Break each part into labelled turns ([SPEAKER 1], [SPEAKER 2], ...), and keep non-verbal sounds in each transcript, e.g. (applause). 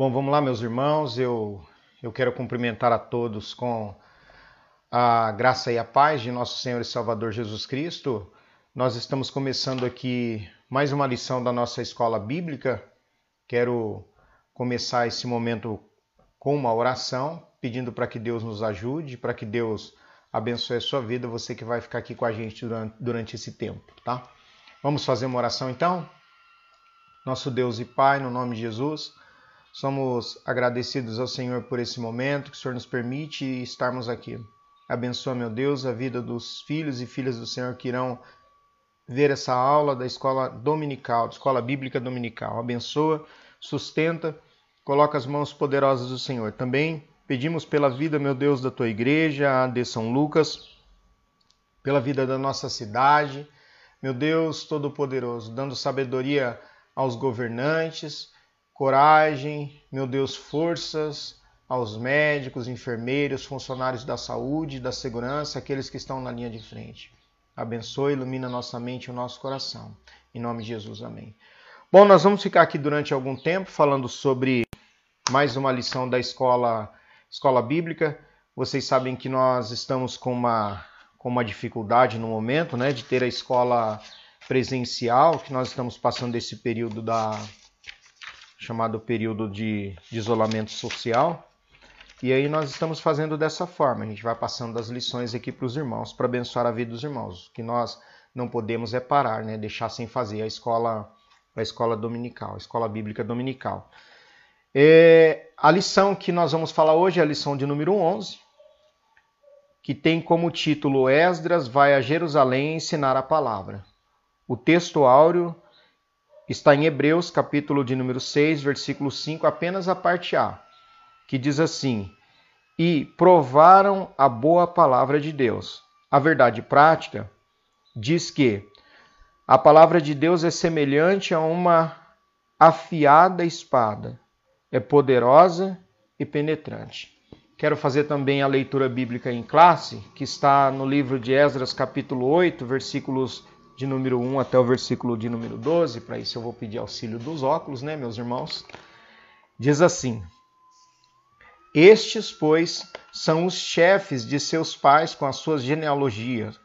[SPEAKER 1] Bom, vamos lá, meus irmãos. Eu, eu quero cumprimentar a todos com a graça e a paz de nosso Senhor e Salvador Jesus Cristo. Nós estamos começando aqui mais uma lição da nossa escola bíblica. Quero começar esse momento com uma oração, pedindo para que Deus nos ajude, para que Deus abençoe a sua vida, você que vai ficar aqui com a gente durante, durante esse tempo, tá? Vamos fazer uma oração então? Nosso Deus e Pai, no nome de Jesus. Somos agradecidos ao Senhor por esse momento que o Senhor nos permite estarmos aqui. Abençoa, meu Deus, a vida dos filhos e filhas do Senhor que irão ver essa aula da escola dominical, da escola bíblica dominical. Abençoa, sustenta, coloca as mãos poderosas do Senhor. Também pedimos pela vida, meu Deus, da tua igreja, de São Lucas, pela vida da nossa cidade, meu Deus Todo-Poderoso, dando sabedoria aos governantes, coragem, meu Deus, forças aos médicos, enfermeiros, funcionários da saúde, da segurança, aqueles que estão na linha de frente. Abençoe, ilumina nossa mente e o nosso coração. Em nome de Jesus, amém. Bom, nós vamos ficar aqui durante algum tempo falando sobre mais uma lição da escola, escola bíblica. Vocês sabem que nós estamos com uma, com uma dificuldade no momento, né, de ter a escola presencial, que nós estamos passando esse período da, chamado período de, de isolamento social. E aí nós estamos fazendo dessa forma, a gente vai passando as lições aqui para os irmãos, para abençoar a vida dos irmãos. O que nós não podemos é parar, né? deixar sem fazer a escola, a escola dominical, a escola bíblica dominical. É, a lição que nós vamos falar hoje é a lição de número 11, que tem como título Esdras vai a Jerusalém ensinar a palavra. O texto áureo está em Hebreus, capítulo de número 6, versículo 5, apenas a parte A, que diz assim: E provaram a boa palavra de Deus. A verdade prática diz que a palavra de Deus é semelhante a uma afiada espada, é poderosa e penetrante. Quero fazer também a leitura bíblica em classe, que está no livro de Esdras, capítulo 8, versículos de número 1 até o versículo de número 12, para isso eu vou pedir auxílio dos óculos, né, meus irmãos? Diz assim: Estes, pois, são os chefes de seus pais com as suas genealogias,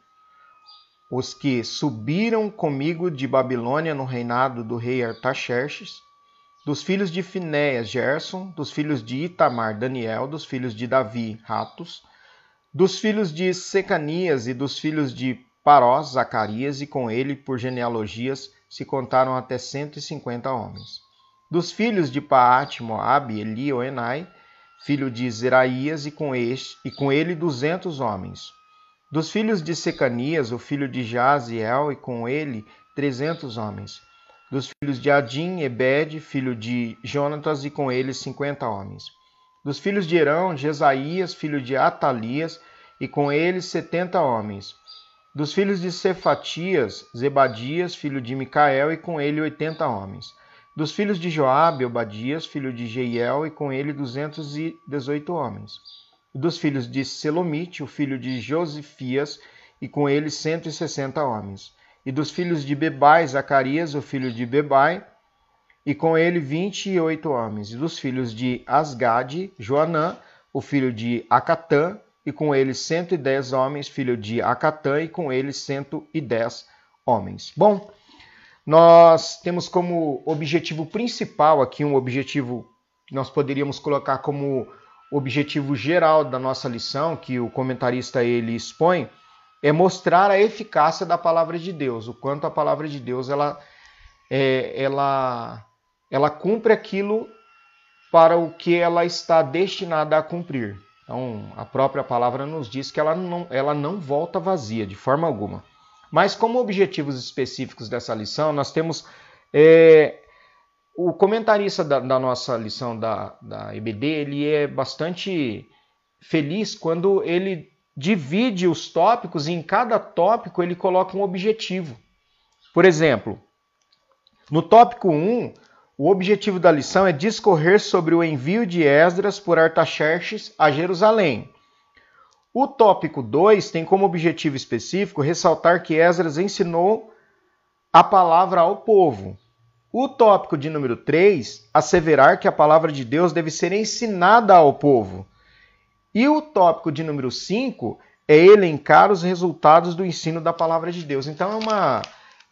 [SPEAKER 1] os que subiram comigo de Babilônia no reinado do rei Artaxerxes, dos filhos de Finéias, Gerson, dos filhos de Itamar, Daniel, dos filhos de Davi, Ratos, dos filhos de Secanias e dos filhos de Parós, Zacarias e com ele, por genealogias, se contaram até cento e cinquenta homens. Dos filhos de Paate, Moabe, Eli, Oenai, filho de Zeraías, e com, este, e com ele duzentos homens. Dos filhos de Secanias, o filho de Jaziel, e com ele trezentos homens. Dos filhos de Adim, Ebed, filho de Jonatas, e com ele cinquenta homens. Dos filhos de Herão, Jesaías, filho de Atalias, e com ele setenta homens dos filhos de Cefatias, Zebadias, filho de Micael, e com ele oitenta homens. Dos filhos de Joabe, Obadias, filho de Jeiel, e com ele duzentos e dezoito homens. Dos filhos de Selomite, o filho de Josifias, e com ele cento e sessenta homens. E dos filhos de Bebai, Zacarias, o filho de Bebai, e com ele vinte e oito homens. E dos filhos de Asgade, Joanã, o filho de Acatã, e com ele 110 homens, filho de Acatã, e com ele 110 homens. Bom, nós temos como objetivo principal aqui, um objetivo que nós poderíamos colocar como objetivo geral da nossa lição, que o comentarista ele expõe, é mostrar a eficácia da palavra de Deus, o quanto a palavra de Deus ela, é, ela, ela cumpre aquilo para o que ela está destinada a cumprir. Então, a própria palavra nos diz que ela não, ela não volta vazia, de forma alguma. Mas, como objetivos específicos dessa lição, nós temos é, o comentarista da, da, nossa lição da, da EBD, ele é bastante feliz quando ele divide os tópicos e em cada tópico ele coloca um objetivo. Por exemplo, no tópico 1, o objetivo da lição é discorrer sobre o envio de Esdras por Artaxerxes a Jerusalém. O tópico 2 tem como objetivo específico ressaltar que Esdras ensinou a palavra ao povo. O tópico de número 3, asseverar que a palavra de Deus deve ser ensinada ao povo. E o tópico de número 5 é elencar os resultados do ensino da palavra de Deus. Então é uma,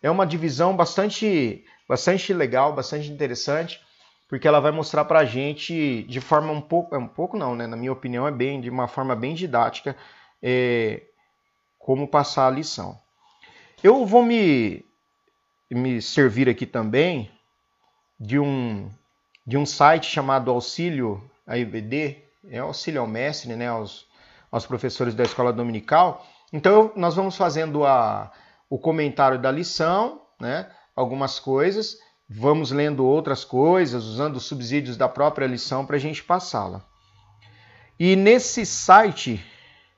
[SPEAKER 1] é uma divisão bastante, bastante legal, bastante interessante, porque ela vai mostrar para a gente de forma um pouco, é um pouco não, né? Na minha opinião é bem, de uma forma bem didática, é, como passar a lição. Eu vou me, me servir aqui também de um, de um site chamado Auxílio AIBD, é auxílio ao mestre, né, aos, aos professores da escola dominical. Então, nós vamos fazendo a, o comentário da lição, né, algumas coisas, vamos lendo outras coisas, usando os subsídios da própria lição para a gente passá-la. E nesse site,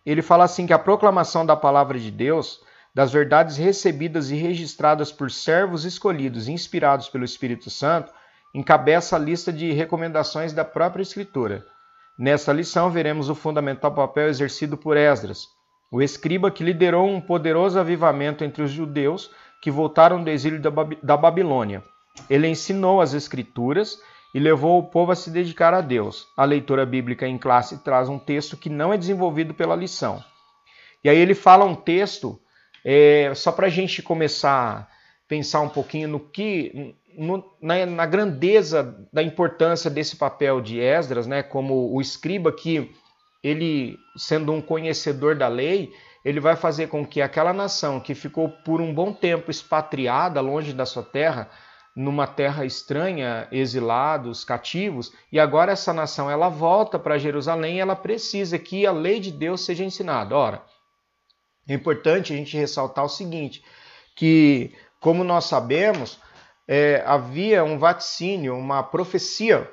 [SPEAKER 1] ele fala assim que a proclamação da palavra de Deus, das verdades recebidas e registradas por servos escolhidos inspirados pelo Espírito Santo, encabeça a lista de recomendações da própria Escritura Nesta lição, veremos o fundamental papel exercido por Esdras, o escriba que liderou um poderoso avivamento entre os judeus que voltaram do exílio da Babilônia. Ele ensinou as Escrituras e levou o povo a se dedicar a Deus. A leitura bíblica em classe traz um texto que não é desenvolvido pela lição. E aí ele fala um texto, é, só para a gente começar a pensar um pouquinho no que no, na, na, grandeza da importância desse papel de Esdras, né, como o escriba que ele, sendo um conhecedor da lei, ele vai fazer com que aquela nação que ficou por um bom tempo expatriada longe da sua terra, numa terra estranha, exilados, cativos, e agora essa nação ela volta para Jerusalém, e ela precisa que a lei de Deus seja ensinada. Ora, é importante a gente ressaltar o seguinte, que como nós sabemos, é, havia um vaticínio, uma profecia,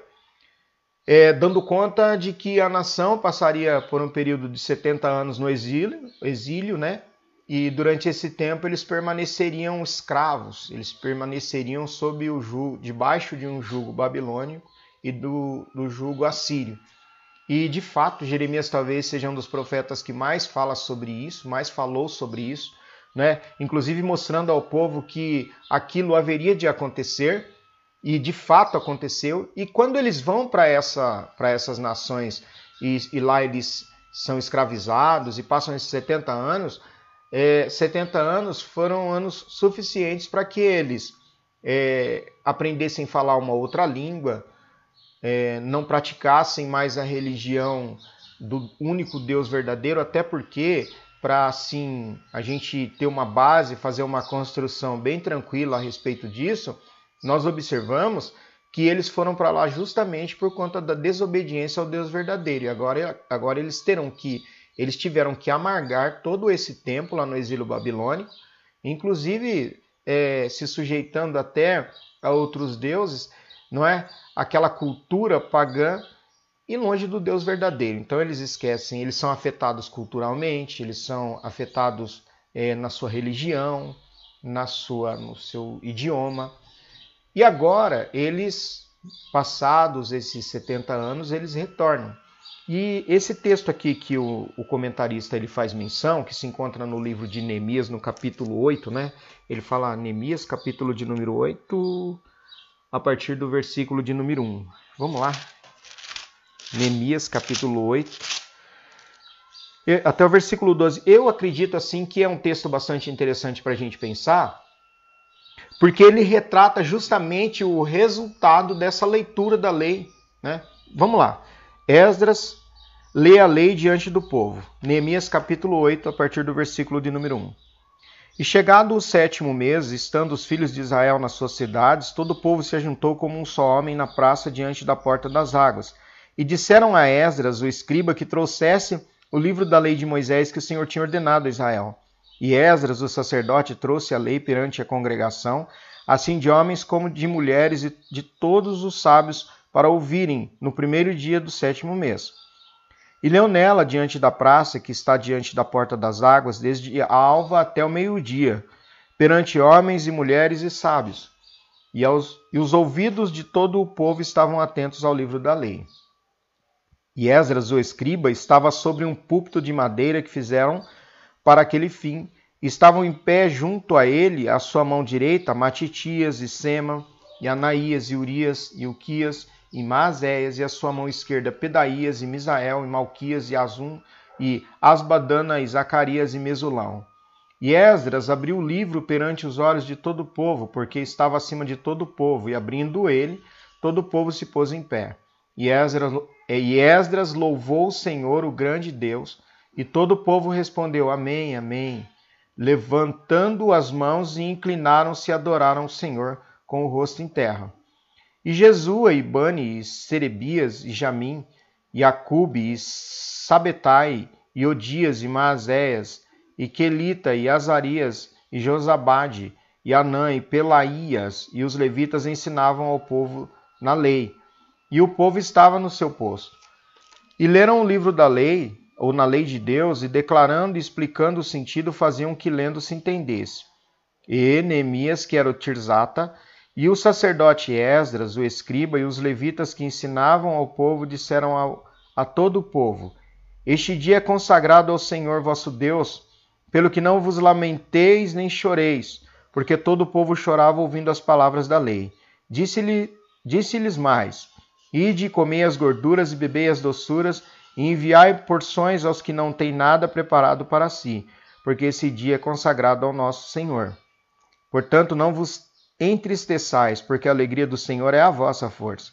[SPEAKER 1] é, dando conta de que a nação passaria por um período de 70 anos no exílio, exílio né? E durante esse tempo eles permaneceriam escravos, eles permaneceriam sob o jugo, debaixo de um jugo babilônico e do, do jugo assírio. E de fato, Jeremias talvez seja um dos profetas que mais fala sobre isso, mais falou sobre isso né? inclusive mostrando ao povo que aquilo haveria de acontecer e de fato aconteceu. E quando eles vão para essa, essas nações e, e, lá eles são escravizados e passam esses 70 anos, é, 70 anos foram anos suficientes para que eles é, aprendessem a falar uma outra língua, é, não praticassem mais a religião do único Deus verdadeiro, até porque para assim a gente ter uma base, fazer uma construção bem tranquila a respeito disso, nós observamos que eles foram para lá justamente por conta da desobediência ao Deus verdadeiro. E agora, agora eles terão que eles tiveram que amargar todo esse tempo lá no exílio babilônico, inclusive é, se sujeitando até a outros deuses, não é? Aquela cultura pagã e longe do Deus verdadeiro. Então eles esquecem, eles são afetados culturalmente, eles são afetados é, na sua religião, na sua, no seu idioma. E agora eles, passados esses 70 anos, eles retornam. E esse texto aqui que o, o, comentarista ele faz menção, que se encontra no livro de Neemias, no capítulo 8, né? Ele fala Neemias, capítulo de número 8, a partir do versículo de número 1. Vamos lá, Neemias capítulo 8, até o versículo 12. Eu acredito assim que é um texto bastante interessante para a gente pensar, porque ele retrata justamente o resultado dessa leitura da lei. Né? Vamos lá. Esdras lê a lei diante do povo. Neemias capítulo 8, a partir do versículo de número 1. E chegado o sétimo mês, estando os filhos de Israel nas suas cidades, todo o povo se ajuntou como um só homem na praça diante da porta das águas e disseram a Esdras, o escriba, que trouxesse o livro da lei de Moisés que o Senhor tinha ordenado a Israel. E Esdras, o sacerdote, trouxe a lei perante a congregação, assim de homens como de mulheres e de todos os sábios, para ouvirem no primeiro dia do sétimo mês. E leu nela diante da praça, que está diante da porta das águas, desde a alva até o meio-dia, perante homens e mulheres e sábios. E, aos, e os ouvidos de todo o povo estavam atentos ao livro da lei. E Esdras, o escriba, estava sobre um púlpito de madeira que fizeram para aquele fim. Estavam em pé junto a ele, à sua mão direita, Matitias e Sema, e Anaías, e Urias, e Uquias, e Maazéias, e a sua mão esquerda Pedaías, e Misael, e Malquias, e Azum, e Asbadana, e Zacarias, e Mesulão. E Esdras abriu o livro perante os olhos de todo o povo, porque estava acima de todo o povo, e abrindo ele, todo o povo se pôs em pé. E Esdras, e Esdras louvou o Senhor, o grande Deus, e todo o povo respondeu: Amém, Amém, levantando as mãos e inclinaram-se e adoraram o Senhor com o rosto em terra. E Jesua, e Bani, e Serebias, e Jamim, e Acube, e Sabetai, e Odias, e Maazéias, e Quelita, e Azarias, e Josabade, e Anã, e Pelaías, e os levitas ensinavam ao povo na lei. E o povo estava no seu posto. E leram o livro da lei, ou na lei de Deus, e declarando e explicando o sentido, faziam que lendo se entendesse. E Neemias, que era o Tirzata, e o sacerdote Esdras, o escriba, e os levitas que ensinavam ao povo disseram ao, a todo o povo: Este dia é consagrado ao Senhor vosso Deus, pelo que não vos lamenteis nem choreis, porque todo o povo chorava ouvindo as palavras da lei. Disse-lhes disse mais: Ide, comei as gorduras e bebei as doçuras, e enviai porções aos que não têm nada preparado para si, porque esse dia é consagrado ao nosso Senhor. Portanto, não vos entristeçais, porque a alegria do Senhor é a vossa força.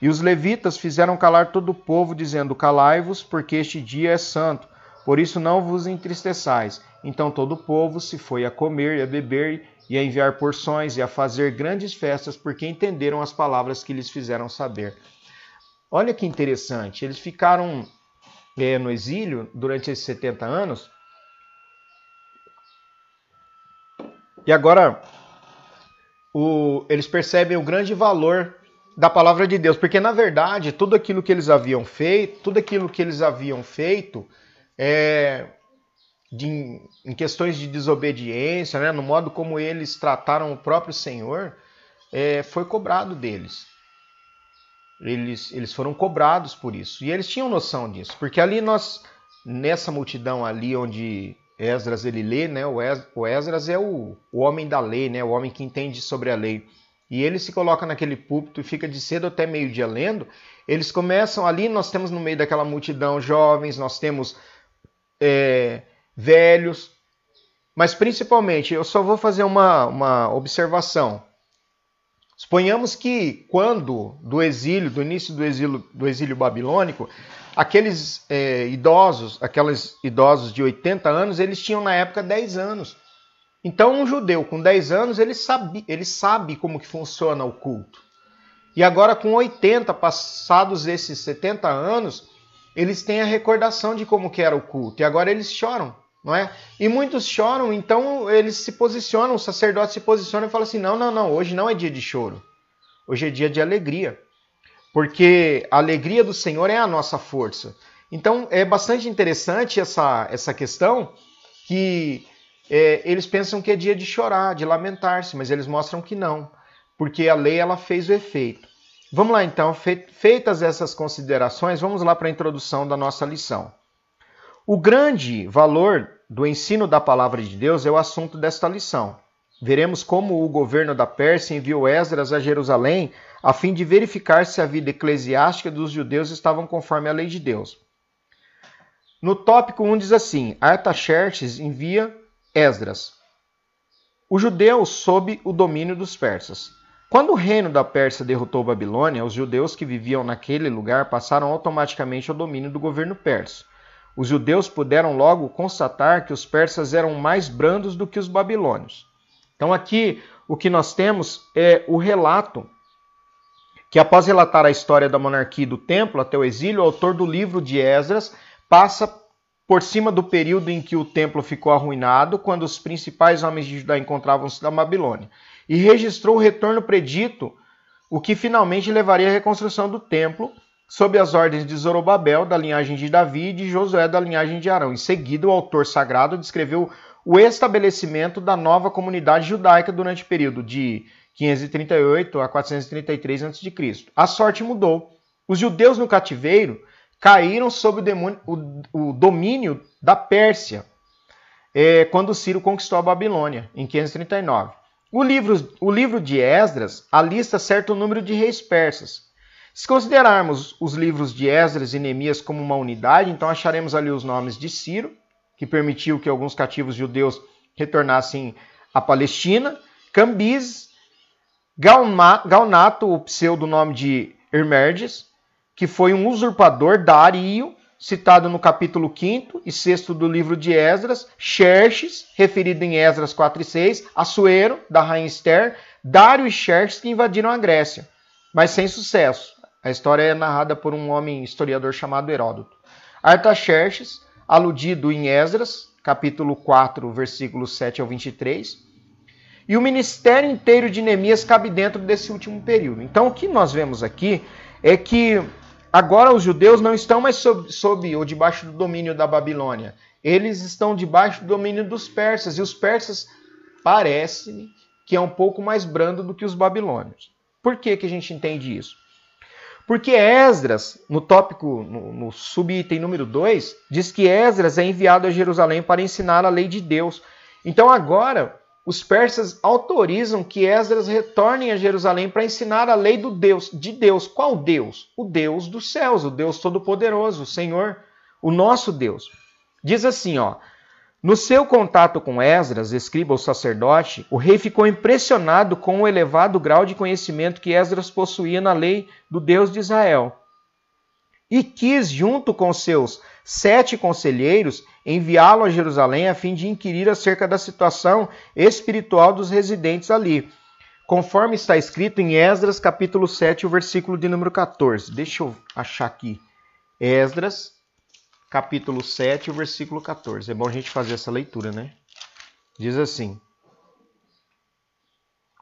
[SPEAKER 1] E os levitas fizeram calar todo o povo, dizendo: Calai-vos, porque este dia é santo, por isso não vos entristeçais. Então todo o povo se foi a comer e a beber e a enviar porções e a fazer grandes festas, porque entenderam as palavras que lhes fizeram saber. Olha que interessante, eles ficaram no exílio durante esses 70 anos. E agora o, eles percebem o grande valor da palavra de Deus, porque na verdade tudo aquilo que eles haviam feito, tudo aquilo que eles haviam feito, é, de, em questões de desobediência, né, no modo como eles trataram o próprio Senhor, é, foi cobrado deles. Eles, eles foram cobrados por isso. E eles tinham noção disso, porque ali nós, nessa multidão ali onde Esdras ele lê, né? O Esdras é o, o homem da lei, né? O homem que entende sobre a lei. E ele se coloca naquele púlpito e fica de cedo até meio-dia lendo. Eles começam ali, nós temos no meio daquela multidão jovens, nós temos é, velhos, mas principalmente, eu só vou fazer uma, uma observação. Suponhamos que quando do exílio, do início do exílio, do exílio babilônico, aqueles é, idosos, aqueles idosos de 80 anos, eles tinham na época 10 anos. Então um judeu com 10 anos, ele sabe, ele sabe como que funciona o culto. E agora com 80, passados esses 70 anos, eles têm a recordação de como que era o culto. E agora eles choram, não é? E muitos choram, então eles se posicionam, o sacerdote se posiciona e fala assim: "Não, não, não, hoje não é dia de choro. Hoje é dia de alegria" porque a alegria do Senhor é a nossa força. Então é bastante interessante essa, essa questão que é, eles pensam que é dia de chorar, de lamentar-se, mas eles mostram que não, porque a lei ela fez o efeito. Vamos lá então, feitas essas considerações, vamos lá para a introdução da nossa lição. O grande valor do ensino da palavra de Deus é o assunto desta lição. Veremos como o governo da Pérsia enviou Esdras a Jerusalém a fim de verificar se a vida eclesiástica dos judeus estavam conforme a lei de Deus. No tópico 1 diz assim: Artaxerxes envia Esdras. Os judeus sob o domínio dos persas. Quando o reino da Pérsia derrotou Babilônia, os judeus que viviam naquele lugar passaram automaticamente ao domínio do governo persa. Os judeus puderam logo constatar que os persas eram mais brandos do que os babilônios. Então aqui o que nós temos é o relato que após relatar a história da monarquia e do templo até o exílio, o autor do livro de Esdras passa por cima do período em que o templo ficou arruinado, quando os principais homens de Judá encontravam-se na Babilônia, e registrou o retorno predito, o que finalmente levaria à reconstrução do templo, sob as ordens de Zorobabel, da linhagem de Davi, e de Josué, da linhagem de Arão. Em seguida, o autor sagrado descreveu o estabelecimento da nova comunidade judaica durante o período de 538 a 433 a.C. A sorte mudou. Os judeus no cativeiro caíram sob o, demônio, o, o domínio da Pérsia é, quando Ciro conquistou a Babilônia, em 539. O livro, o livro de Esdras alista certo número de reis persas. Se considerarmos os livros de Esdras e Neemias como uma unidade, então acharemos ali os nomes de Ciro, que permitiu que alguns cativos judeus retornassem à Palestina, Cambises, Galnato, o pseudonome de Hermerdes, que foi um usurpador Dario, citado no capítulo 5 e 6 do livro de Esdras, Xerxes, referido em Esdras 4 e 6, Assuero, da rainha Esther, Dário e Xerxes que invadiram a Grécia, mas sem sucesso. A história é narrada por um homem historiador chamado Heródoto. Artaxerxes, aludido em Esdras, capítulo 4, versículos 7 ao 23, e o ministério inteiro de Neemias cabe dentro desse último período. Então, o que nós vemos aqui é que agora os judeus não estão mais sob, sob ou debaixo do domínio da Babilônia. Eles estão debaixo do domínio dos persas. E os persas, parece-me, que é um pouco mais brando do que os babilônios. Por que, que a gente entende isso? Porque Esdras, no tópico, no, no subitem número 2, diz que Esdras é enviado a Jerusalém para ensinar a lei de Deus. Então agora, os persas autorizam que Esdras retorne a Jerusalém para ensinar a lei do Deus, de Deus. Qual Deus? O Deus dos céus, o Deus Todo-Poderoso, o Senhor, o nosso Deus. Diz assim, ó: no seu contato com Esdras, escriba ou sacerdote, o rei ficou impressionado com o elevado grau de conhecimento que Esdras possuía na lei do Deus de Israel. E quis, junto com seus sete conselheiros, enviá-lo a Jerusalém a fim de inquirir acerca da situação espiritual dos residentes ali, conforme está escrito em Esdras, capítulo 7, o versículo de número 14. Deixa eu achar aqui. Esdras, capítulo 7, o versículo 14. É bom a gente fazer essa leitura, né? Diz assim: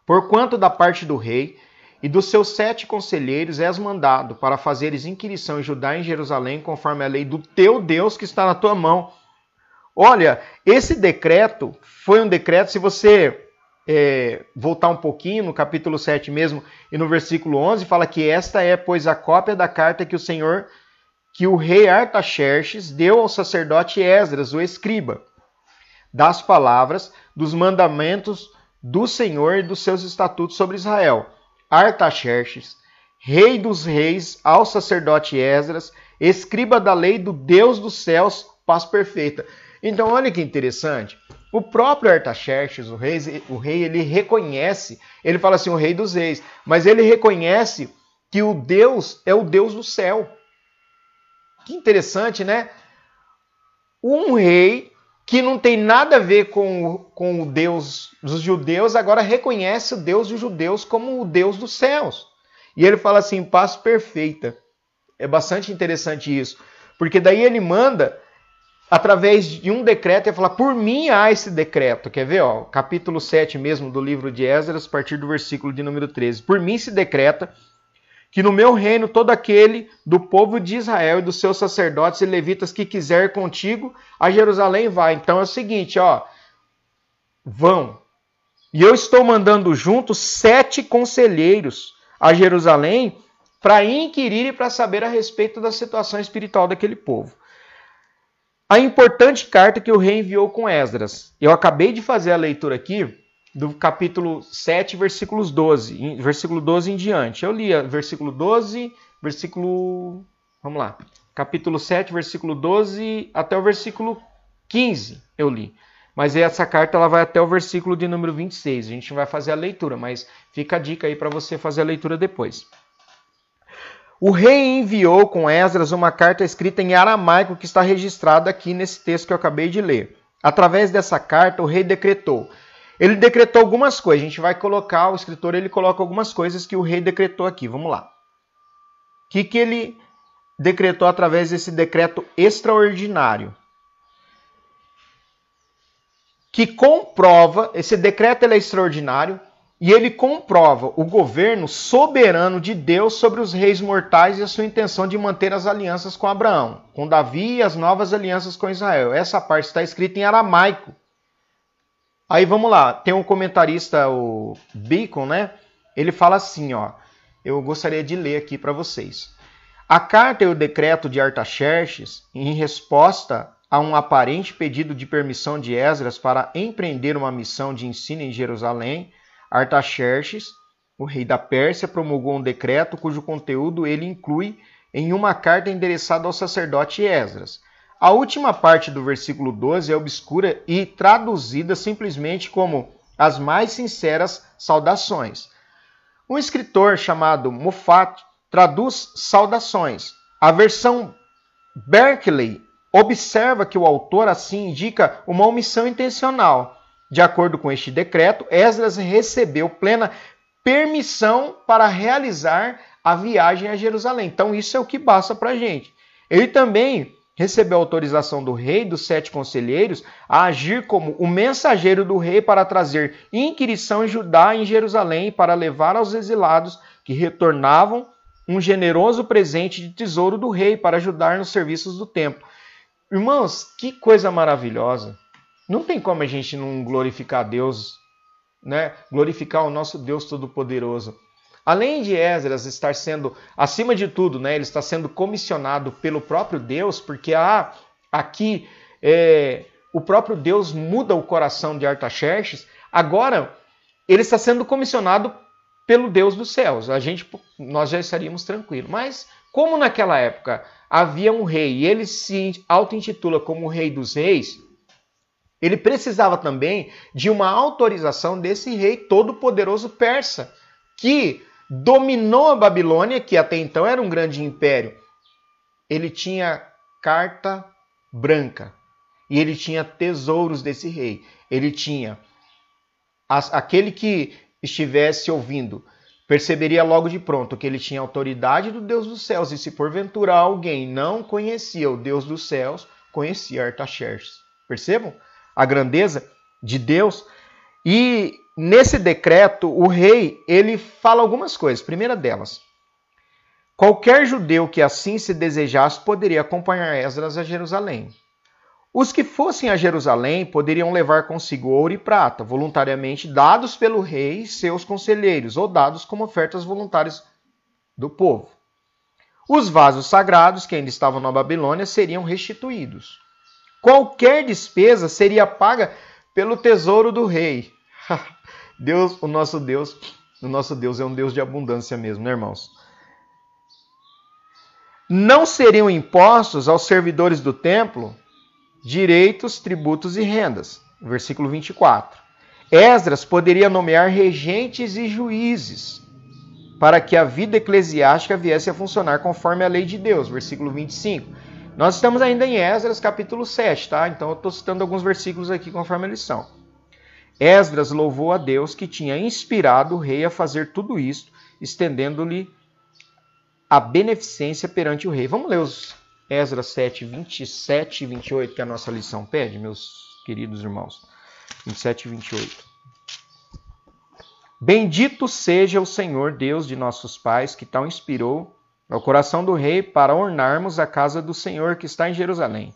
[SPEAKER 1] Porquanto da parte do rei e dos seus sete conselheiros és mandado para fazeres inquirição em Judá e em Jerusalém, conforme a lei do teu Deus que está na tua mão. Olha, esse decreto foi um decreto, se você é, voltar um pouquinho no capítulo 7 mesmo e no versículo 11, fala que esta é, pois, a cópia da carta que o Senhor que o rei Artaxerxes deu ao sacerdote Esdras, o escriba, das palavras dos mandamentos do Senhor e dos seus estatutos sobre Israel. Artaxerxes, rei dos reis, ao sacerdote Esdras, escriba da lei do Deus dos céus, paz perfeita. Então, olha que interessante. O próprio Artaxerxes, o rei, o rei, ele reconhece, ele fala assim, o rei dos reis, mas ele reconhece que o Deus é o Deus do céu. Que interessante, né? Um rei que não tem nada a ver com, com o Deus dos judeus, agora reconhece o Deus dos judeus como o Deus dos céus. E ele fala assim, paz perfeita. É bastante interessante isso. Porque daí ele manda, através de um decreto, ele fala, por mim há esse decreto. Quer ver? Ó, capítulo 7 mesmo do livro de Esdras, a partir do versículo de número 13. Por mim se decreta que no meu reino todo aquele do povo de Israel e dos seus sacerdotes e levitas que quiser contigo a Jerusalém vai. Então é o seguinte, ó, vão. E eu estou mandando juntos sete conselheiros a Jerusalém para inquirir e para saber a respeito da situação espiritual daquele povo. A importante carta que o rei enviou com Esdras. Eu acabei de fazer a leitura aqui do capítulo 7, versículos 12, versículo 12 em diante. Eu li versículo 12, versículo. Vamos lá. Capítulo 7, versículo 12 até o versículo 15 eu li. Mas essa carta ela vai até o versículo de número 26. A gente vai fazer a leitura, mas fica a dica aí para você fazer a leitura depois. O rei enviou com Esdras uma carta escrita em aramaico que está registrada aqui nesse texto que eu acabei de ler. Através dessa carta, o rei decretou: ele decretou algumas coisas. A gente vai colocar, o escritor ele coloca algumas coisas que o rei decretou aqui. Vamos lá. O que, que ele decretou através desse decreto extraordinário? Que comprova, esse decreto é extraordinário, e ele comprova o governo soberano de Deus sobre os reis mortais e a sua intenção de manter as alianças com Abraão, com Davi e as novas alianças com Israel. Essa parte está escrita em aramaico. Aí vamos lá, tem um comentarista, o Beacon, né? Ele fala assim, ó. Eu gostaria de ler aqui para vocês. A carta e o decreto de Artaxerxes, em resposta a um aparente pedido de permissão de Esdras para empreender uma missão de ensino em Jerusalém, Artaxerxes, o rei da Pérsia, promulgou um decreto cujo conteúdo ele inclui em uma carta endereçada ao sacerdote Esdras. A última parte do versículo 12 é obscura e traduzida simplesmente como as mais sinceras saudações. Um escritor chamado Muffat traduz saudações. A versão Berkeley observa que o autor assim indica uma omissão intencional. De acordo com este decreto, Esdras recebeu plena permissão para realizar a viagem a Jerusalém. Então, isso é o que basta para a gente. Ele também recebeu autorização do rei dos sete conselheiros a agir como o mensageiro do rei para trazer inquirição em Judá em Jerusalém e para levar aos exilados que retornavam um generoso presente de tesouro do rei para ajudar nos serviços do templo. Irmãos, que coisa maravilhosa! Não tem como a gente não glorificar Deus, né? Glorificar o nosso Deus Todo-Poderoso. Além de Esdras estar sendo, acima de tudo, né, ele está sendo comissionado pelo próprio Deus, porque há aqui é, o próprio Deus muda o coração de Artaxerxes. Agora ele está sendo comissionado pelo Deus dos céus. A gente, nós já estaríamos tranquilos. Mas como naquela época havia um rei e ele se auto-intitula como o rei dos reis, ele precisava também de uma autorização desse rei todo-poderoso persa, que dominou a Babilônia, que até então era um grande império. Ele tinha carta branca e ele tinha tesouros desse rei. Ele tinha aquele que estivesse ouvindo perceberia logo de pronto que ele tinha autoridade do Deus dos céus e se porventura alguém não conhecia o Deus dos céus, conhecia Artaxerxes. Percebam a grandeza de Deus? E nesse decreto, o rei, ele fala algumas coisas. Primeira delas, qualquer judeu que assim se desejasse poderia acompanhar Esdras a Jerusalém. Os que fossem a Jerusalém poderiam levar consigo ouro e prata, voluntariamente dados pelo rei e seus conselheiros, ou dados como ofertas voluntárias do povo. Os vasos sagrados que ainda estavam na Babilônia seriam restituídos. Qualquer despesa seria paga pelo tesouro do rei. (laughs) Deus, o nosso Deus, o nosso Deus é um Deus de abundância mesmo, né, irmãos? Não seriam impostos aos servidores do templo direitos, tributos e rendas. Versículo 24. Esdras poderia nomear regentes e juízes para que a vida eclesiástica viesse a funcionar conforme a lei de Deus. Versículo 25. Nós estamos ainda em Esdras capítulo 7, tá? Então eu estou citando alguns versículos aqui conforme eles são. Esdras louvou a Deus que tinha inspirado o rei a fazer tudo isto, estendendo-lhe a beneficência perante o rei. Vamos ler os Esdras 7, 27 e 28, que a nossa lição pede, meus queridos irmãos. 27 e 28. Bendito seja o Senhor Deus de nossos pais, que tal inspirou ao coração do rei para ornarmos a casa do Senhor que está em Jerusalém,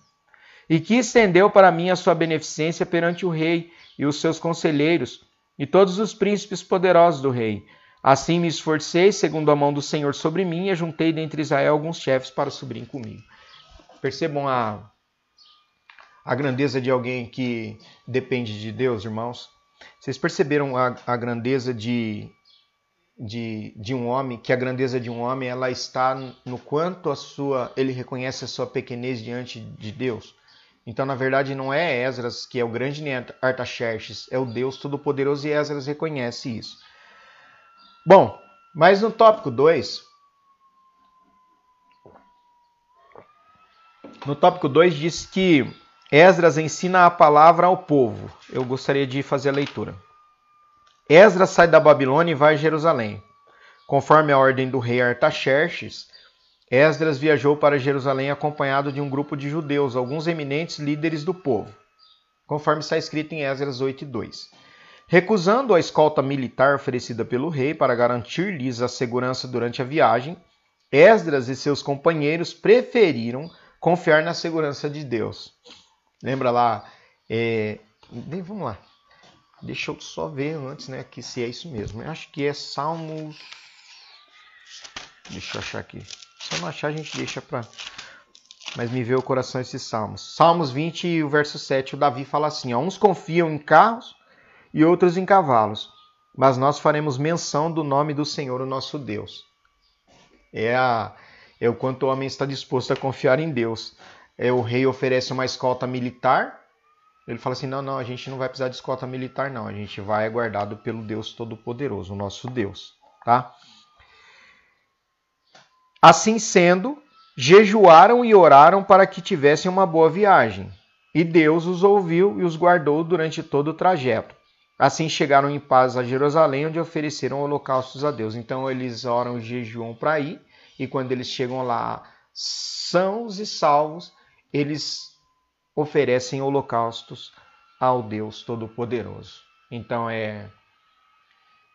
[SPEAKER 1] e que estendeu para mim a sua beneficência perante o rei e os seus conselheiros, e todos os príncipes poderosos do rei. Assim me esforcei, segundo a mão do Senhor sobre mim, e juntei dentre Israel alguns chefes para subirem comigo. Percebam a, a grandeza de alguém que depende de Deus, irmãos? Vocês perceberam a, a grandeza de, de, de um homem, que a grandeza de um homem ela está no quanto a sua ele reconhece a sua pequenez diante de Deus. Então, na verdade, não é Esdras que é o grande Artaxerxes, é o Deus Todo-Poderoso e Esdras reconhece isso. Bom, mas no tópico 2, no tópico 2 diz que Esdras ensina a palavra ao povo. Eu gostaria de fazer a leitura. Esdras sai da Babilônia e vai a Jerusalém. Conforme a ordem do rei Artaxerxes, Esdras viajou para Jerusalém acompanhado de um grupo de judeus, alguns eminentes líderes do povo, conforme está escrito em Esdras 8:2. Recusando a escolta militar oferecida pelo rei para garantir-lhes a segurança durante a viagem, Esdras e seus companheiros preferiram confiar na segurança de Deus. Lembra lá? É... Vamos lá. Deixa eu só ver antes, né, que se é isso mesmo. Eu acho que é Salmos. Deixa eu achar aqui. Se eu não achar, a gente deixa para. Mas me vê o coração esses salmos. Salmos 20 e o verso 7, o Davi fala assim: ó, uns confiam em carros e outros em cavalos, mas nós faremos menção do nome do Senhor, o nosso Deus. É, a, é o quanto o homem está disposto a confiar em Deus. É, o rei oferece uma escolta militar. Ele fala assim: não, não, a gente não vai precisar de escolta militar, não. A gente vai guardado pelo Deus Todo-Poderoso, o nosso Deus. Tá? Assim sendo, jejuaram e oraram para que tivessem uma boa viagem. E Deus os ouviu e os guardou durante todo o trajeto. Assim chegaram em paz a Jerusalém, onde ofereceram holocaustos a Deus. Então eles oram e jejuam para ir, e quando eles chegam lá sãos e salvos, eles oferecem holocaustos ao Deus Todo-Poderoso. Então é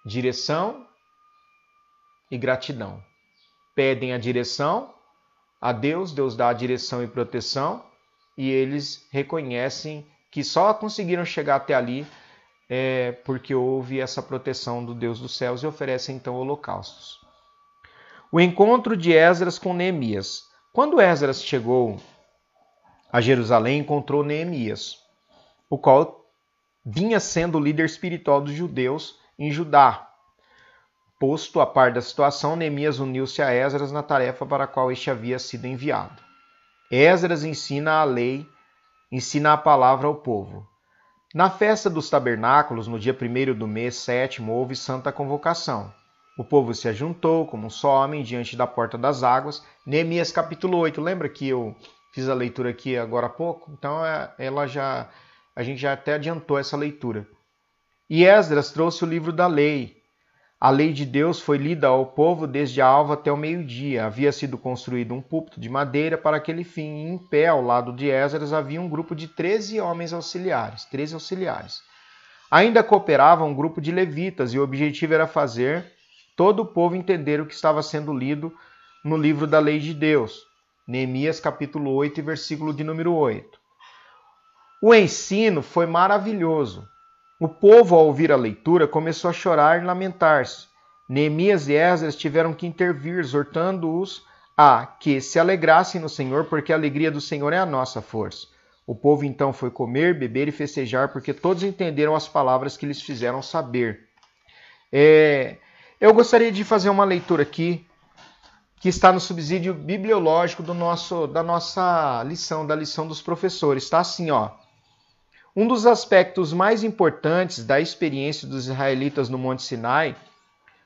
[SPEAKER 1] direção e gratidão. Pedem a direção a Deus, Deus dá a direção e proteção, e eles reconhecem que só conseguiram chegar até ali é, porque houve essa proteção do Deus dos céus e oferecem então holocaustos. O encontro de Esdras com Neemias. Quando Esdras chegou a Jerusalém, encontrou Neemias, o qual vinha sendo o líder espiritual dos judeus em Judá. Posto a par da situação, Neemias uniu-se a Esdras na tarefa para a qual este havia sido enviado. Esdras ensina a lei, ensina a palavra ao povo. Na festa dos tabernáculos, no dia primeiro do mês sétimo, houve santa convocação. O povo se ajuntou como um só homem diante da porta das águas. Neemias capítulo 8, lembra que eu fiz a leitura aqui agora há pouco? Então é, ela já a gente já até adiantou essa leitura. E Esdras trouxe o livro da lei, a lei de Deus foi lida ao povo desde a alva até o meio-dia. Havia sido construído um púlpito de madeira para aquele fim, e em pé ao lado de Esdras havia um grupo de 13 homens auxiliares, 13 auxiliares. Ainda cooperava um grupo de levitas, e o objetivo era fazer todo o povo entender o que estava sendo lido no livro da lei de Deus. Neemias capítulo 8, versículo de número 8. O ensino foi maravilhoso. O povo, ao ouvir a leitura, começou a chorar e lamentar-se. Neemias e Esdras tiveram que intervir, exortando-os a que se alegrassem no Senhor, porque a alegria do Senhor é a nossa força. O povo então foi comer, beber e festejar, porque todos entenderam as palavras que lhes fizeram saber. É, eu gostaria de fazer uma leitura aqui que está no subsídio bibliológico do nosso, da nossa lição, da lição dos professores. Está assim, ó. Um dos aspectos mais importantes da experiência dos israelitas no Monte Sinai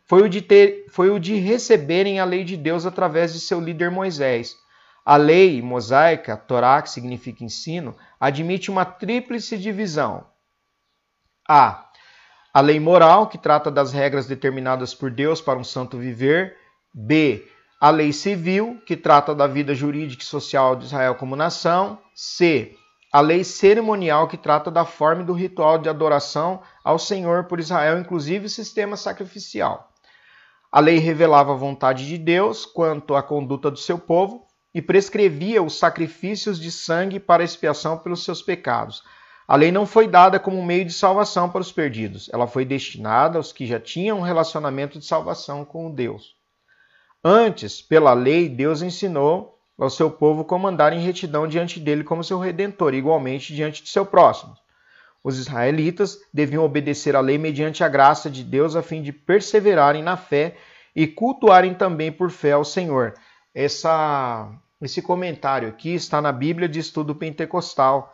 [SPEAKER 1] foi o de, ter, foi o de receberem a lei de Deus através de seu líder Moisés. A lei mosaica, Torá, que significa ensino, admite uma tríplice divisão. A. A lei moral, que trata das regras determinadas por Deus para um santo viver. B. A lei civil, que trata da vida jurídica e social de Israel como nação. C a lei cerimonial que trata da forma e do ritual de adoração ao Senhor por Israel, inclusive o sistema sacrificial. A lei revelava a vontade de Deus quanto à conduta do seu povo e prescrevia os sacrifícios de sangue para expiação pelos seus pecados. A lei não foi dada como meio de salvação para os perdidos, ela foi destinada aos que já tinham um relacionamento de salvação com Deus. Antes, pela lei, Deus ensinou ao seu povo como andar em retidão diante dele como seu redentor, igualmente diante de seu próximo. Os israelitas deviam obedecer à lei mediante a graça de Deus a fim de perseverarem na fé e cultuarem também por fé ao Senhor. Essa, esse comentário aqui está na Bíblia de Estudo Pentecostal,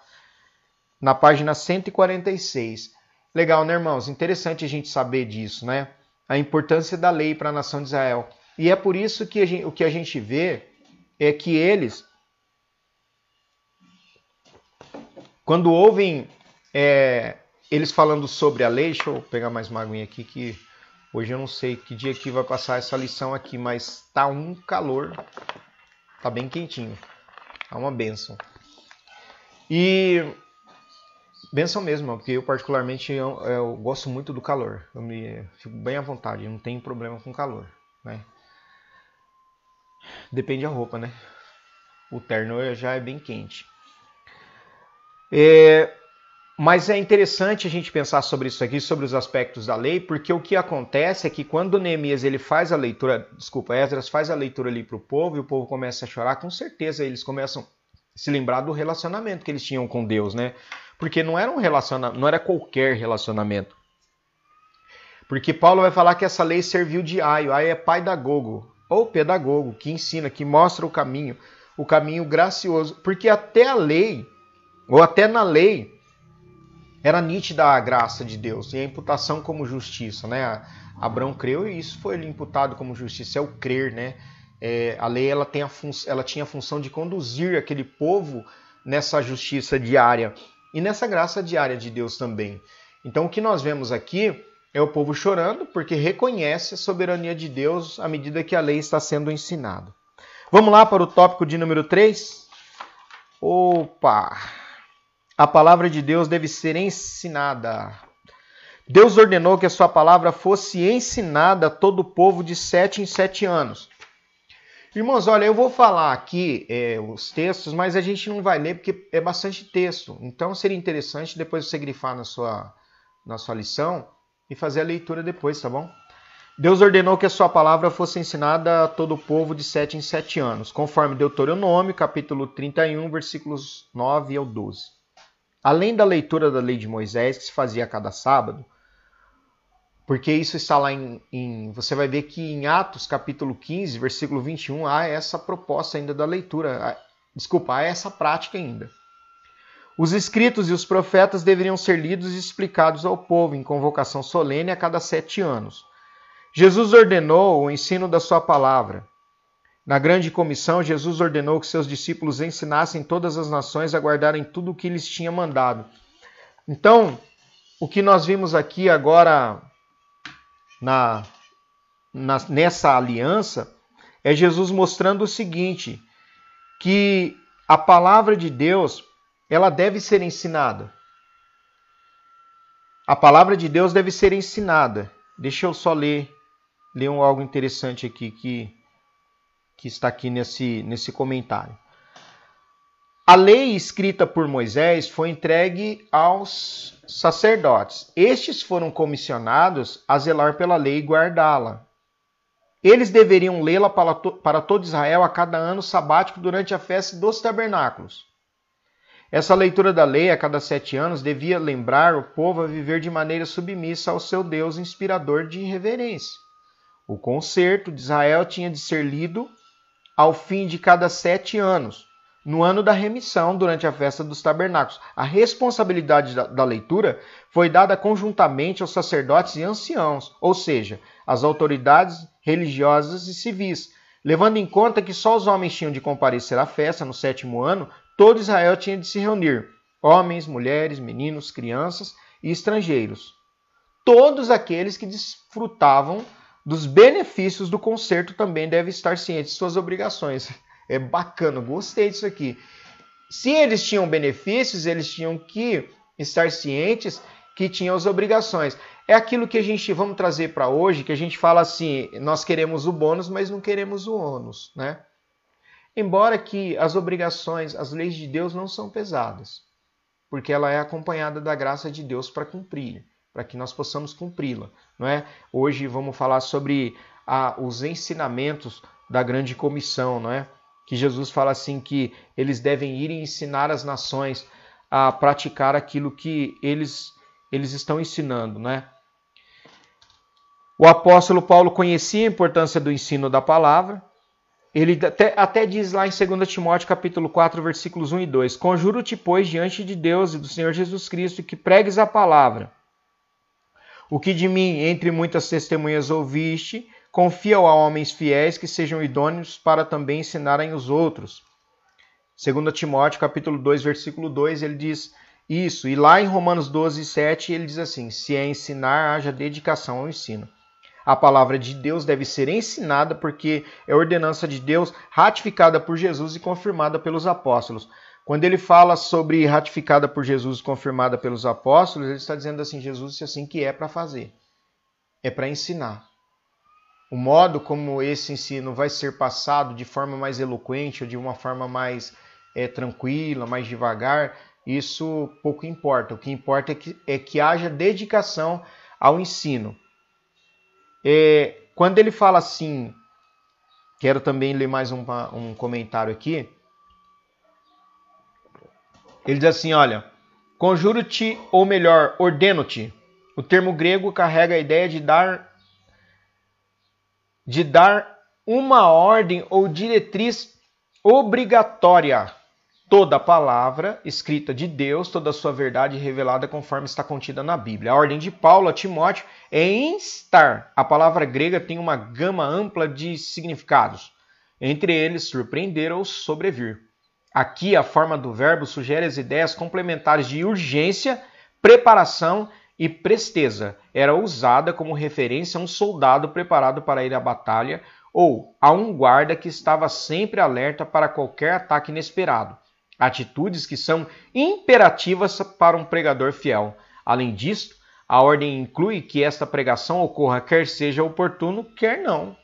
[SPEAKER 1] na página 146. Legal, né, irmãos? Interessante a gente saber disso, né? A importância da lei para a nação de Israel. E é por isso que gente, o que a gente vê é que eles, quando ouvem é, eles falando sobre a lei, deixa eu pegar mais uma aguinha aqui que hoje eu não sei que dia que vai passar essa lição aqui, mas tá um calor, tá bem quentinho, tá uma benção. E benção mesmo, porque eu particularmente eu, eu gosto muito do calor, eu me fico bem à vontade, não tenho problema com calor, né? Depende da roupa, né? O terno já é bem quente. É, mas é interessante a gente pensar sobre isso aqui, sobre os aspectos da lei, porque o que acontece é que quando Neemias ele faz a leitura, desculpa, Esdras faz a leitura ali para o povo e o povo começa a chorar, com certeza eles começam a se lembrar do relacionamento que eles tinham com Deus, né? Porque não era um relacionamento, não era qualquer relacionamento. Porque Paulo vai falar que essa lei serviu de aio. Aio é pai da gogo, ou pedagogo, que ensina, que mostra o caminho, o caminho gracioso. Porque até a lei, ou até na lei, era nítida a graça de Deus e a imputação como justiça, né? Abraão creu e isso foi lhe imputado como justiça, é o crer, né? É, a lei ela, tem a ela tinha a função de conduzir aquele povo nessa justiça diária e nessa graça diária de Deus também. Então o que nós vemos aqui é o povo chorando porque reconhece a soberania de Deus à medida que a lei está sendo ensinada. Vamos lá para o tópico de número 3? Opa! A palavra de Deus deve ser ensinada. Deus ordenou que a sua palavra fosse ensinada a todo o povo de sete em sete anos. Irmãos, olha, eu vou falar aqui é, os textos, mas a gente não vai ler porque é bastante texto. Então seria interessante depois você grifar na sua, na sua lição e fazer a leitura depois, tá bom? Deus ordenou que a sua palavra fosse ensinada a todo o povo de sete em sete anos, conforme Deuteronômio, capítulo 31, versículos 9 ao 12. Além da leitura da lei de Moisés, que se fazia a cada sábado, porque isso está lá em, em, Você vai ver que em Atos, capítulo 15, versículo 21, há essa proposta ainda da leitura. Desculpa, há essa prática ainda. Os escritos e os profetas deveriam ser lidos e explicados ao povo em convocação solene a cada sete anos. Jesus ordenou o ensino da sua palavra. Na grande comissão, Jesus ordenou que seus discípulos ensinassem todas as nações a guardarem tudo o que lhes tinha mandado. Então, o que nós vimos aqui agora na, na, nessa aliança é Jesus mostrando o seguinte: que a palavra de Deus ela deve ser ensinada. A palavra de Deus deve ser ensinada. Deixa eu só ler, ler algo interessante aqui que, que está aqui nesse, nesse comentário. A lei escrita por Moisés foi entregue aos sacerdotes. Estes foram comissionados a zelar pela lei e guardá-la. Eles deveriam lê-la para, para todo Israel a cada ano sabático durante a festa dos tabernáculos. Essa leitura da lei a cada sete anos devia lembrar o povo a viver de maneira submissa ao seu Deus inspirador de reverência. O concerto de Israel tinha de ser lido ao fim de cada sete anos no ano da remissão, durante a festa dos tabernáculos. A responsabilidade da, da, leitura foi dada conjuntamente aos sacerdotes e anciãos, ou seja, às autoridades religiosas e civis, levando em conta que só os homens tinham de comparecer à festa no sétimo ano, todo Israel tinha de se reunir: homens, mulheres, meninos, crianças e estrangeiros. Todos aqueles que desfrutavam dos benefícios do concerto também devem estar cientes de suas obrigações. É bacana, gostei disso aqui. Se eles tinham benefícios, eles tinham que estar cientes que tinham as obrigações. É aquilo que a gente vamos trazer para hoje, que a gente fala assim, nós queremos o bônus, mas não queremos o ônus, né? Embora que as obrigações, as leis de Deus não são pesadas, porque ela é acompanhada da graça de Deus para cumprir, para que nós possamos cumpri-la, não é? Hoje vamos falar sobre a, os ensinamentos da grande comissão, não é? que Jesus fala assim que eles devem ir e ensinar as nações a praticar aquilo que eles eles estão ensinando, né? O apóstolo Paulo conhecia a importância do ensino da palavra. Ele até, até diz lá em 2 Timóteo capítulo 4, versículos 1 e 2: Conjuro-te, pois, diante de Deus e do Senhor Jesus Cristo, que pregues a palavra. O que de mim, entre muitas testemunhas, ouviste, confia a homens fiéis que sejam idôneos para também ensinarem os outros. 2 Timóteo capítulo 2, versículo 2, ele diz isso. E lá em Romanos 12, 7, ele diz assim: Se é ensinar, haja dedicação ao ensino. A palavra de Deus deve ser ensinada porque é ordenança de Deus, ratificada por Jesus e confirmada pelos apóstolos. Quando ele fala sobre ratificada por Jesus e confirmada pelos apóstolos, ele está dizendo assim: Jesus disse assim que é para fazer, é para ensinar. O modo como esse ensino vai ser passado de forma mais eloquente ou de uma forma mais é, tranquila, mais devagar, isso pouco importa. O que importa é que, é que haja dedicação ao ensino. É, quando ele fala assim, quero também ler mais um, comentário aqui. Ele diz assim: olha, conjuro-te, ou melhor, ordeno-te O termo grego carrega a ideia de dar de dar uma ordem ou diretriz obrigatória. Toda palavra escrita de Deus, toda a sua verdade revelada conforme está contida na Bíblia. A ordem de Paulo a Timóteo é instar. A palavra grega tem uma gama ampla de significados, entre eles surpreender ou sobrevir. Aqui a forma do verbo sugere as ideias complementares de urgência, preparação e presteza. Era usada como referência a um soldado preparado para ir à batalha ou a um guarda que estava sempre alerta para qualquer ataque inesperado. Atitudes que são imperativas para um pregador fiel. Além disto, a ordem inclui que esta pregação ocorra quer seja oportuno, quer não.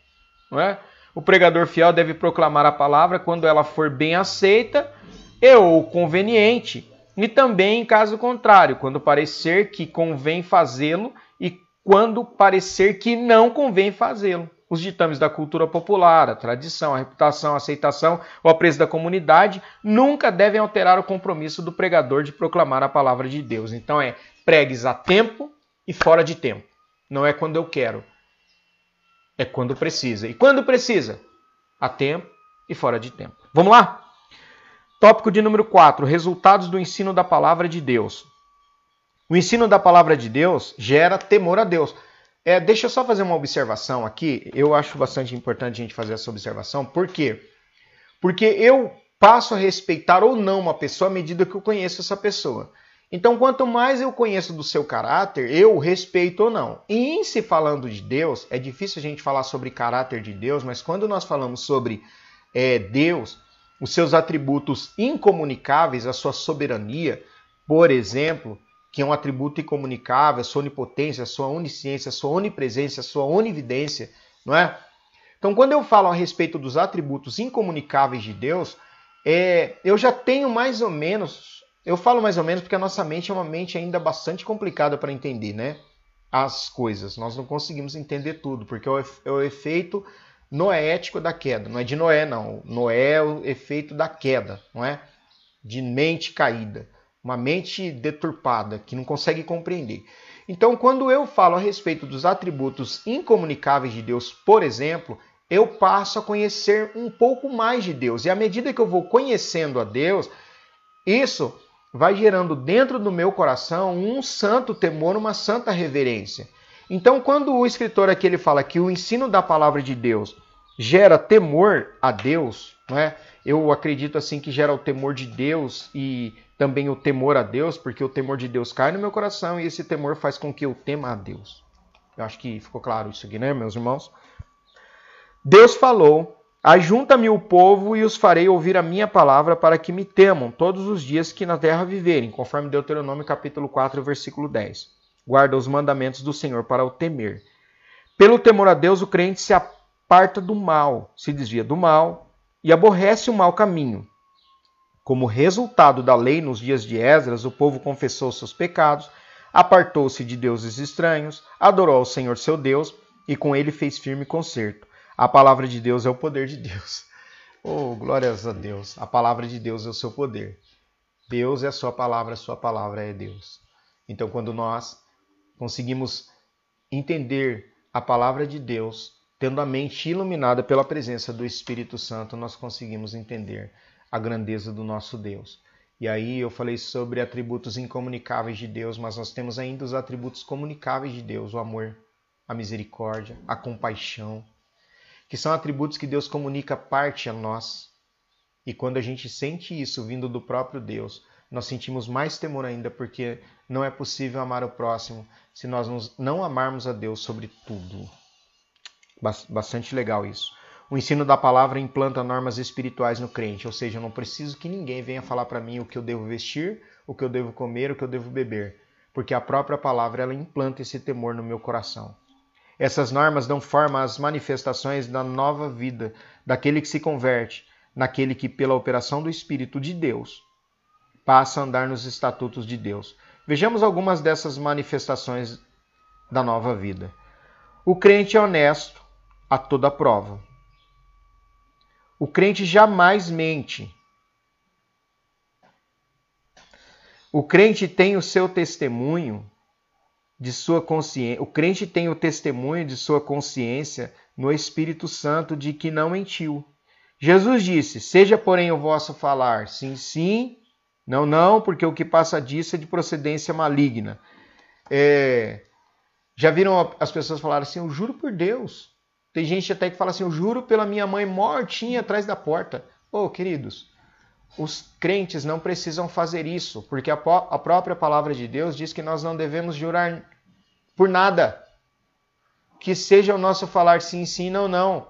[SPEAKER 1] não é? O pregador fiel deve proclamar a palavra quando ela for bem aceita e ou conveniente, e também em caso contrário, quando parecer que convém fazê-lo e quando parecer que não convém fazê-lo os ditames da cultura popular, a tradição, a reputação, a aceitação ou a preço da comunidade nunca devem alterar o compromisso do pregador de proclamar a palavra de Deus. Então é pregues a tempo e fora de tempo. Não é quando eu quero. É quando precisa. E quando precisa? A tempo e fora de tempo. Vamos lá? Tópico de número 4: resultados do ensino da palavra de Deus. O ensino da palavra de Deus gera temor a Deus. É, deixa eu só fazer uma observação aqui. Eu acho bastante importante a gente fazer essa observação. Por quê? Porque eu passo a respeitar ou não uma pessoa à medida que eu conheço essa pessoa. Então, quanto mais eu conheço do seu caráter, eu respeito ou não. E em se falando de Deus, é difícil a gente falar sobre caráter de Deus, mas quando nós falamos sobre é, Deus, os seus atributos incomunicáveis, a sua soberania, por exemplo, que é um atributo incomunicável, a sua onipotência, a sua onisciência, a sua onipresença, a sua onividência, não é? Então, quando eu falo a respeito dos atributos incomunicáveis de Deus, é, eu já tenho mais ou menos, eu falo mais ou menos porque a nossa mente é uma mente ainda bastante complicada para entender, né? As coisas. Nós não conseguimos entender tudo, porque é o efeito noético da queda. Não é de Noé, não. Noé é o efeito da queda, não é? De mente caída uma mente deturpada, que não consegue compreender. Então, quando eu falo a respeito dos atributos incomunicáveis de Deus, por exemplo, eu passo a conhecer um pouco mais de Deus. E à medida que eu vou conhecendo a Deus, isso vai gerando dentro do meu coração um santo temor, uma santa reverência. Então, quando o escritor aqui ele fala que o ensino da palavra de Deus gera temor a Deus, não é? Eu acredito assim que gera o temor de Deus e também o temor a Deus, porque o temor de Deus cai no meu coração e esse temor faz com que eu tema a Deus. Eu acho que ficou claro isso aqui, né, meus irmãos? Deus falou: Ajunta-me o povo e os farei ouvir a minha palavra para que me temam todos os dias que na terra viverem, conforme Deuteronômio capítulo 4, versículo 10. Guarda os mandamentos do Senhor para o temer. Pelo temor a Deus, o crente se aparta do mal, se desvia do mal e aborrece o mau caminho. Como resultado da lei nos dias de Esdras, o povo confessou seus pecados, apartou-se de deuses estranhos, adorou ao Senhor seu Deus e com ele fez firme concerto. A palavra de Deus é o poder de Deus. (laughs) Oh, glórias a Deus. A palavra de Deus é o seu poder. Deus é a sua palavra, a sua palavra é Deus. Então, quando nós conseguimos entender a palavra de Deus, tendo a mente iluminada pela presença do Espírito Santo, nós conseguimos entender a grandeza do nosso Deus. E aí eu falei sobre atributos incomunicáveis de Deus, mas nós temos ainda os atributos comunicáveis de Deus, o amor, a misericórdia, a compaixão, que são atributos que Deus comunica parte a nós. E quando a gente sente isso vindo do próprio Deus, nós sentimos mais temor ainda, porque não é possível amar o próximo se nós não amarmos a Deus sobre tudo. Bastante legal isso. O ensino da palavra implanta normas espirituais no crente, ou seja, eu não preciso que ninguém venha falar para mim o que eu devo vestir, o que eu devo comer, o que eu devo beber, porque a própria palavra ela implanta esse temor no meu coração. Essas normas dão forma às manifestações da nova vida daquele que se converte, naquele que, pela operação do Espírito de Deus, passa a andar nos estatutos de Deus. Vejamos algumas dessas manifestações da nova vida. O crente é honesto a toda prova. O crente jamais mente. O crente tem o seu testemunho de sua consciência, o crente tem o testemunho de sua consciência no Espírito Santo de que não mentiu. Jesus disse: Seja, porém, o vosso falar sim, sim, não, não, porque o que passa disso é de procedência maligna. É, já viram as pessoas falar assim: Eu juro por Deus. Tem gente até que fala assim: Eu juro pela minha mãe mortinha atrás da porta. Oh, queridos, os crentes não precisam fazer isso, porque a, a própria palavra de Deus diz que nós não devemos jurar por nada. Que seja o nosso falar sim, sim, não, não.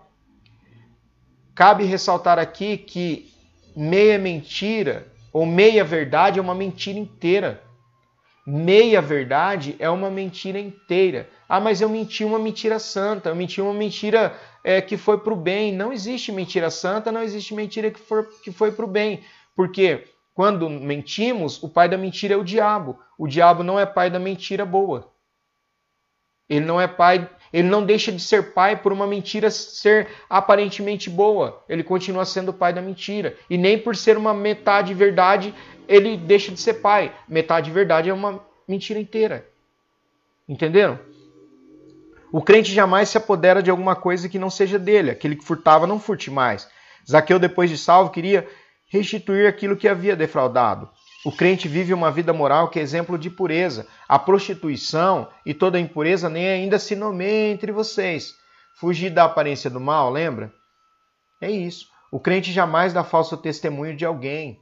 [SPEAKER 1] Cabe ressaltar aqui que meia mentira ou meia verdade é uma mentira inteira. Meia verdade é uma mentira inteira. Ah, mas eu menti uma mentira santa, eu menti uma mentira é, que foi para o bem. Não existe mentira santa, não existe mentira que, for, que foi para o bem. Porque quando mentimos, o pai da mentira é o diabo. O diabo não é pai da mentira boa. Ele não é pai, ele não deixa de ser pai por uma mentira ser aparentemente boa. Ele continua sendo pai da mentira. E nem por ser uma metade verdade, ele deixa de ser pai. Metade verdade é uma mentira inteira. Entenderam? O crente jamais se apodera de alguma coisa que não seja dele. Aquele que furtava, não furte mais. Zaqueu, depois de salvo, queria restituir aquilo que havia defraudado. O crente vive uma vida moral que é exemplo de pureza. A prostituição e toda impureza nem ainda se nomeia entre vocês. Fugir da aparência do mal, lembra? É isso. O crente jamais dá falso testemunho de alguém.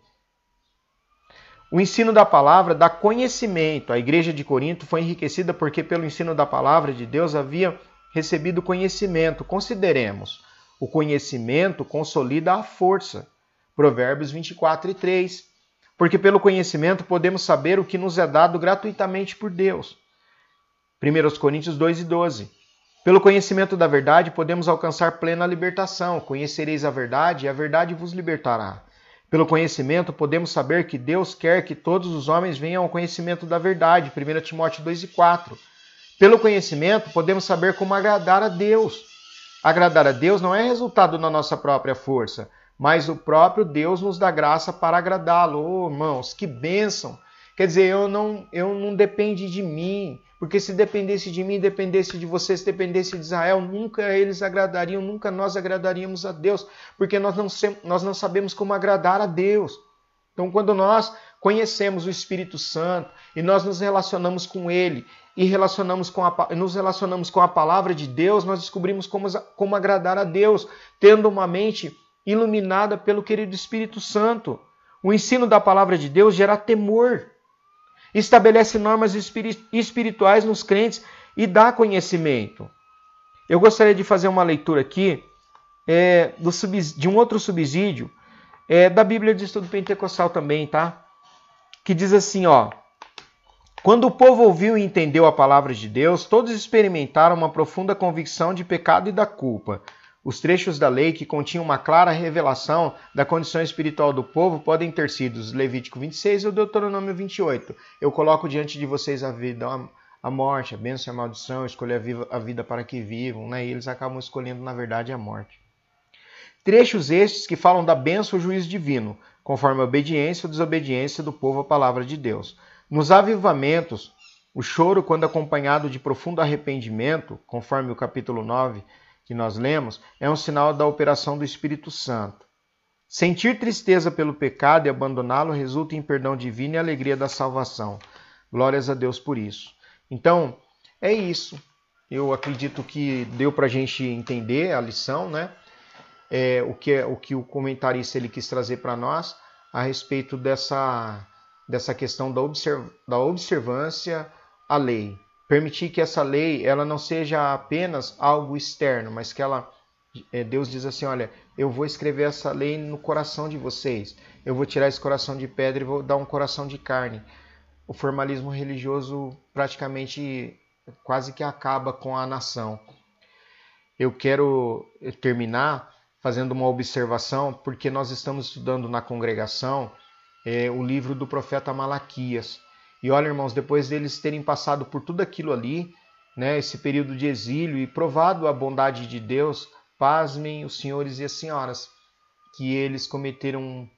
[SPEAKER 1] O ensino da palavra dá conhecimento. A igreja de Corinto foi enriquecida porque, pelo ensino da palavra de Deus, havia recebido conhecimento. Consideremos: o conhecimento consolida a força. Provérbios 24 e 3. Porque pelo conhecimento podemos saber o que nos é dado gratuitamente por Deus. 1 Coríntios 2 e 12. Pelo conhecimento da verdade podemos alcançar plena libertação. Conhecereis a verdade e a verdade vos libertará. Pelo conhecimento podemos saber que Deus quer que todos os homens venham ao conhecimento da verdade. 1 Timóteo 2 e 4. Pelo conhecimento podemos saber como agradar a Deus. Agradar a Deus não é resultado da nossa própria força, mas o próprio Deus nos dá graça para agradá-lo. Oh, irmãos, que bênção! Quer dizer, eu não, eu não depende de mim, porque se dependesse de mim, dependesse de você, se dependesse de Israel, nunca eles agradariam, nunca nós agradaríamos a Deus, porque nós não, nós não sabemos como agradar a Deus. Então, quando nós conhecemos o Espírito Santo e nós nos relacionamos com Ele e relacionamos com a, nos relacionamos com a palavra de Deus, nós descobrimos como, como agradar a Deus, tendo uma mente iluminada pelo querido Espírito Santo. O ensino da palavra de Deus gera temor, estabelece normas espirituais nos crentes e dá conhecimento. Eu gostaria de fazer uma leitura aqui é, do, de um outro subsídio é, da Bíblia de Estudo Pentecostal também, tá? Que diz assim, ó. Quando o povo ouviu e entendeu a palavra de Deus, todos experimentaram uma profunda convicção de pecado e da culpa. Os trechos da lei que continham uma clara revelação da condição espiritual do povo podem ter sido Levítico 26 e o Deuteronômio 28. Eu coloco diante de vocês a vida, a morte, a bênção e a maldição, escolher a vida para que vivam, né? e eles acabam escolhendo, na verdade, a morte. Trechos estes que falam da bênção ou juízo divino, conforme a obediência ou desobediência do povo à palavra de Deus. Nos avivamentos, o choro, quando acompanhado de profundo arrependimento, conforme o capítulo 9 que nós lemos é um sinal da operação do Espírito Santo. Sentir tristeza pelo pecado e abandoná-lo resulta em perdão divino e alegria da salvação. Glórias a Deus por isso. Então, é isso. Eu acredito que deu para a gente entender a lição, né? É, o, que é, o que o comentarista ele quis trazer para nós a respeito dessa, dessa questão da, observ, da observância à lei permitir que essa lei ela não seja apenas algo externo, mas que ela é, Deus diz assim, olha, eu vou escrever essa lei no coração de vocês. Eu vou tirar esse coração de pedra e vou dar um coração de carne. O formalismo religioso praticamente quase que acaba com a nação. Eu quero terminar fazendo uma observação, porque nós estamos estudando na congregação é, o livro do profeta Malaquias. E olha, irmãos, depois deles terem passado por tudo aquilo ali, né, esse período de exílio e provado a bondade de Deus, pasmem os senhores e as senhoras, que eles cometeram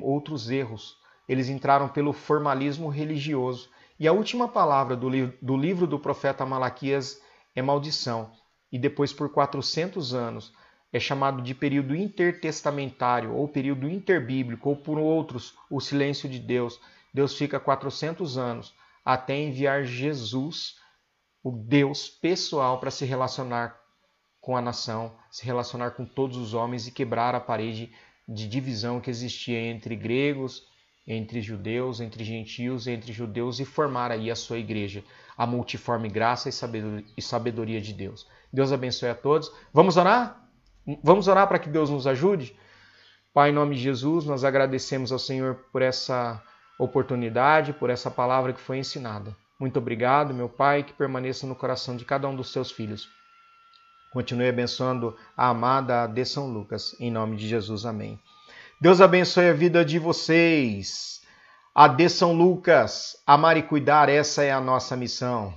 [SPEAKER 1] outros erros. Eles entraram pelo formalismo religioso E a última palavra do livro do, livro do profeta Malaquias é maldição. E depois, por 400 anos, é chamado de período intertestamentário, ou período interbíblico, ou por outros, o silêncio de Deus. Deus fica 400 anos até enviar Jesus, o Deus pessoal, para se relacionar com a nação, se relacionar com todos os homens e quebrar a parede de divisão que existia entre gregos, entre judeus, entre gentios, entre judeus e formar aí a sua igreja, a multiforme graça e sabedoria de Deus. Deus abençoe a todos. Vamos orar? Vamos orar para que Deus nos ajude? Pai, em nome de Jesus, nós agradecemos ao Senhor por essa oportunidade, por essa palavra que foi ensinada. Muito obrigado, meu Pai, que permaneça no coração de cada um dos seus filhos. Continue abençoando a amada de São Lucas. Em nome de Jesus, amém. Deus abençoe a vida de vocês. A de São Lucas, amar e cuidar, essa é a nossa missão.